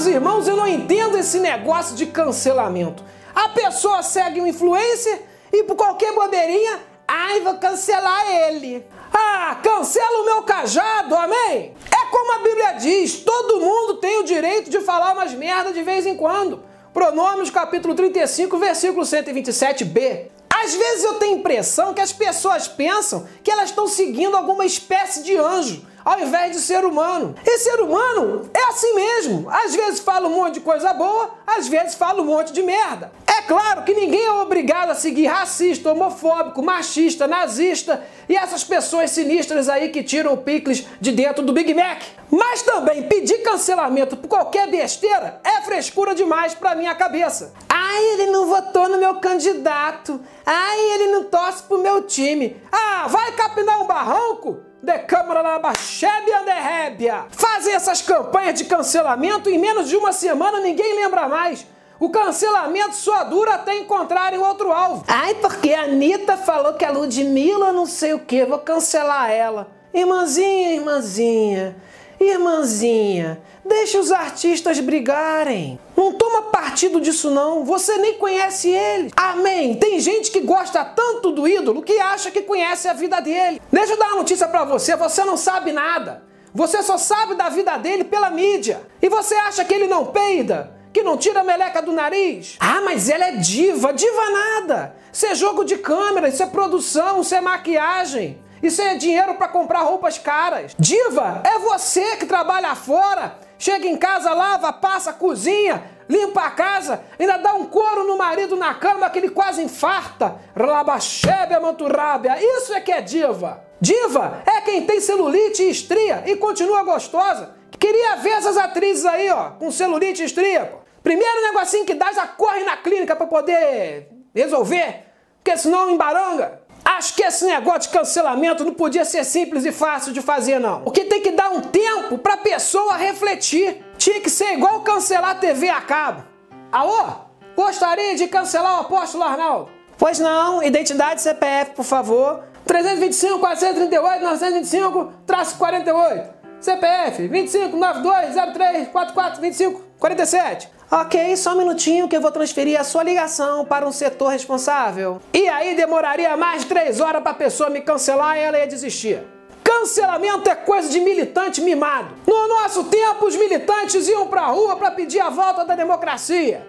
Amados irmãos, eu não entendo esse negócio de cancelamento. A pessoa segue um influencer e por qualquer bobeirinha, ai, vou cancelar ele. Ah, cancela o meu cajado, amém? É como a Bíblia diz, todo mundo tem o direito de falar umas merda de vez em quando. Pronômios, capítulo 35, versículo 127b. Às vezes eu tenho a impressão que as pessoas pensam que elas estão seguindo alguma espécie de anjo, ao invés de ser humano. E ser humano é assim mesmo. Às vezes fala um monte de coisa boa, às vezes fala um monte de merda. É claro que ninguém é obrigado a seguir racista, homofóbico, machista, nazista e essas pessoas sinistras aí que tiram o picles de dentro do Big Mac. Mas também pedir cancelamento por qualquer besteira é frescura demais pra minha cabeça. Ai, ele não votou no meu candidato. Ai, ele não torce pro meu time. Ah, vai capinar um barranco? De Câmara na de Rébia. Fazem essas campanhas de cancelamento em menos de uma semana ninguém lembra mais. O cancelamento só dura até encontrarem outro alvo. Ai, porque a Anitta falou que a Ludmilla não sei o que, vou cancelar ela. Irmãzinha, irmãzinha, irmãzinha, deixa os artistas brigarem. Não toma partido disso não, você nem conhece ele. Amém. Tem gente que gosta tanto do ídolo que acha que conhece a vida dele. Deixa eu dar uma notícia para você, você não sabe nada. Você só sabe da vida dele pela mídia. E você acha que ele não peida? que não tira a meleca do nariz. Ah, mas ela é diva. Diva nada. Isso é jogo de câmera, isso é produção, isso é maquiagem. Isso é dinheiro para comprar roupas caras. Diva é você que trabalha fora, chega em casa, lava, passa, cozinha, limpa a casa, ainda dá um couro no marido na cama que ele quase infarta. Rabachébia manturrábia. Isso é que é diva. Diva é quem tem celulite e estria e continua gostosa. Queria ver essas atrizes aí, ó, com celulite e estria. Primeiro negocinho que dá, já corre na clínica para poder resolver, porque senão embaranga. Acho que esse negócio de cancelamento não podia ser simples e fácil de fazer, não. Porque tem que dar um tempo para a pessoa refletir. Tinha que ser igual cancelar a TV a cabo. Alô? Gostaria de cancelar o apóstolo Arnaldo? Pois não, identidade CPF, por favor. 325 438 925 48. CPF 25 92 03 44 25 47. Ok, só um minutinho que eu vou transferir a sua ligação para um setor responsável. E aí demoraria mais três horas para a pessoa me cancelar e ela ia desistir. Cancelamento é coisa de militante mimado. No nosso tempo, os militantes iam para a rua para pedir a volta da democracia.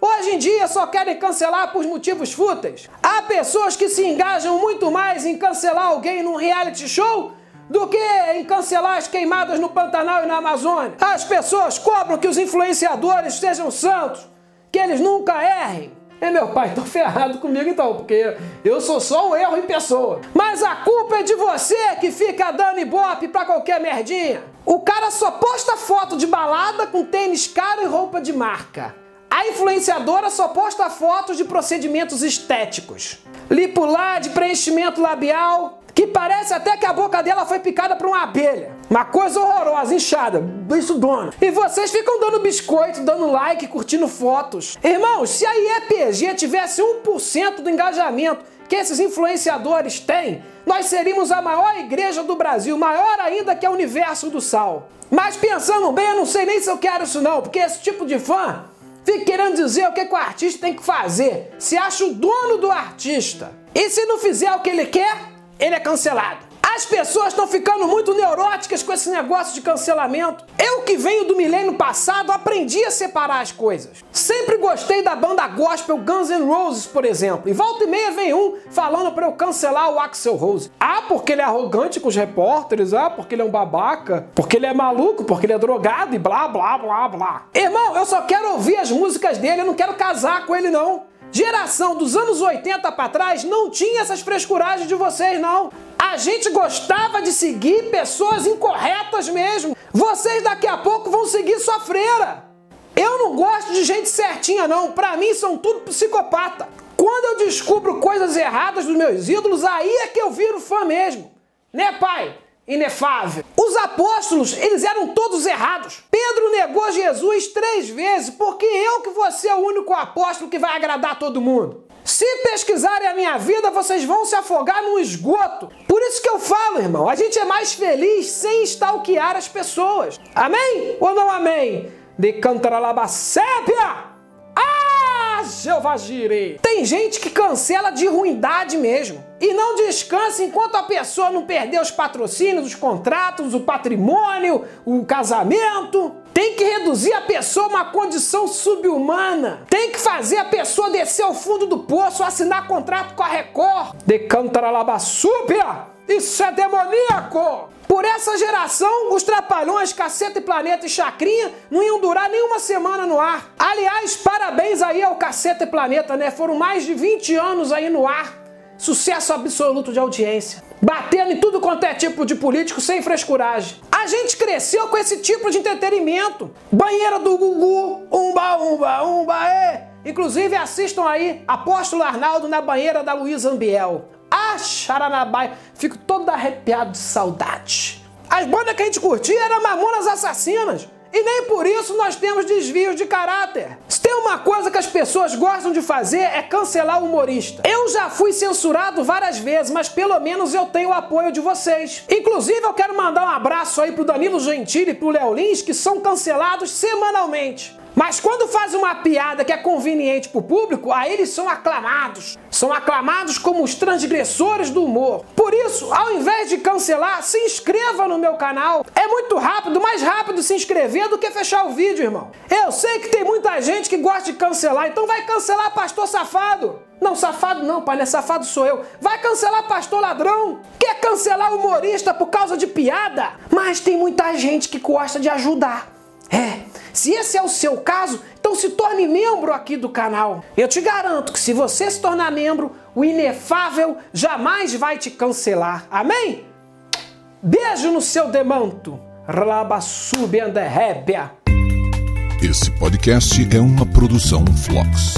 Hoje em dia só querem cancelar por motivos fúteis. Há pessoas que se engajam muito mais em cancelar alguém num reality show do que em cancelar as queimadas no Pantanal e na Amazônia. As pessoas cobram que os influenciadores sejam santos, que eles nunca errem. É meu pai, tô ferrado comigo então, porque eu sou só um erro em pessoa. Mas a culpa é de você que fica dando ibope pra qualquer merdinha. O cara só posta foto de balada com tênis caro e roupa de marca. A influenciadora só posta fotos de procedimentos estéticos. Lipular de preenchimento labial, que parece até que a boca dela foi picada por uma abelha. Uma coisa horrorosa, inchada, isso dona. E vocês ficam dando biscoito, dando like, curtindo fotos. Irmãos, se a IEPG tivesse 1% do engajamento que esses influenciadores têm, nós seríamos a maior igreja do Brasil, maior ainda que a Universo do Sal. Mas pensando bem, eu não sei nem se eu quero isso não, porque esse tipo de fã fica querendo dizer o que, que o artista tem que fazer, se acha o dono do artista. E se não fizer o que ele quer, ele é cancelado. As pessoas estão ficando muito neuróticas com esse negócio de cancelamento. Eu que venho do milênio passado aprendi a separar as coisas. Sempre gostei da banda gospel Guns N' Roses, por exemplo. E volta e meia vem um falando para eu cancelar o Axel Rose. Ah, porque ele é arrogante com os repórteres, ah, porque ele é um babaca, porque ele é maluco, porque ele é drogado e blá blá blá blá. Irmão, eu só quero ouvir as músicas dele, eu não quero casar com ele não. Geração dos anos 80 para trás não tinha essas frescuragens de vocês, não. A gente gostava de seguir pessoas incorretas mesmo. Vocês daqui a pouco vão seguir sua freira. Eu não gosto de gente certinha, não. Pra mim são tudo psicopata. Quando eu descubro coisas erradas dos meus ídolos, aí é que eu viro fã mesmo. Né, pai? Inefável. Os apóstolos, eles eram todos errados. Pedro negou Jesus três vezes, porque eu que vou ser o único apóstolo que vai agradar todo mundo. Se pesquisarem a minha vida, vocês vão se afogar no esgoto. Por isso que eu falo, irmão, a gente é mais feliz sem stalkear as pessoas. Amém ou não amém? de cantaralabacépia. Jeová. Tem gente que cancela de ruindade mesmo. E não descansa enquanto a pessoa não perder os patrocínios, os contratos, o patrimônio, o casamento. Tem que reduzir a pessoa a uma condição subhumana. Tem que fazer a pessoa descer ao fundo do poço, assinar contrato com a Record. De cantaralabassúpia. Isso é demoníaco! Por essa geração, os Trapalhões, Caceta e Planeta e Chacrinha não iam durar nem uma semana no ar. Aliás, parabéns aí ao Caceta e Planeta, né? Foram mais de 20 anos aí no ar. Sucesso absoluto de audiência. Batendo em tudo quanto é tipo de político sem frescuragem. A gente cresceu com esse tipo de entretenimento. Banheira do Gugu, umba, umba, umba, é. Inclusive assistam aí Apóstolo Arnaldo na banheira da Luísa Ambiel. Ah, Charanabai, fico todo arrepiado de saudade. As bandas que a gente curtia eram Mamonas Assassinas. E nem por isso nós temos desvios de caráter. Se tem uma coisa que as pessoas gostam de fazer é cancelar o humorista. Eu já fui censurado várias vezes, mas pelo menos eu tenho o apoio de vocês. Inclusive, eu quero mandar um abraço aí pro Danilo Gentili e pro Léo Lins, que são cancelados semanalmente. Mas quando faz uma piada que é conveniente para o público, aí eles são aclamados. São aclamados como os transgressores do humor. Por isso, ao invés de cancelar, se inscreva no meu canal. É muito rápido, mais rápido se inscrever do que fechar o vídeo, irmão. Eu sei que tem muita gente que gosta de cancelar, então vai cancelar pastor safado. Não, safado não, pai, né? Safado sou eu. Vai cancelar pastor ladrão. Quer cancelar humorista por causa de piada? Mas tem muita gente que gosta de ajudar. É, se esse é o seu caso, então se torne membro aqui do canal. Eu te garanto que se você se tornar membro, o inefável jamais vai te cancelar. Amém? Beijo no seu demanto. Rabassubianderrébia. Esse podcast é uma produção Flux.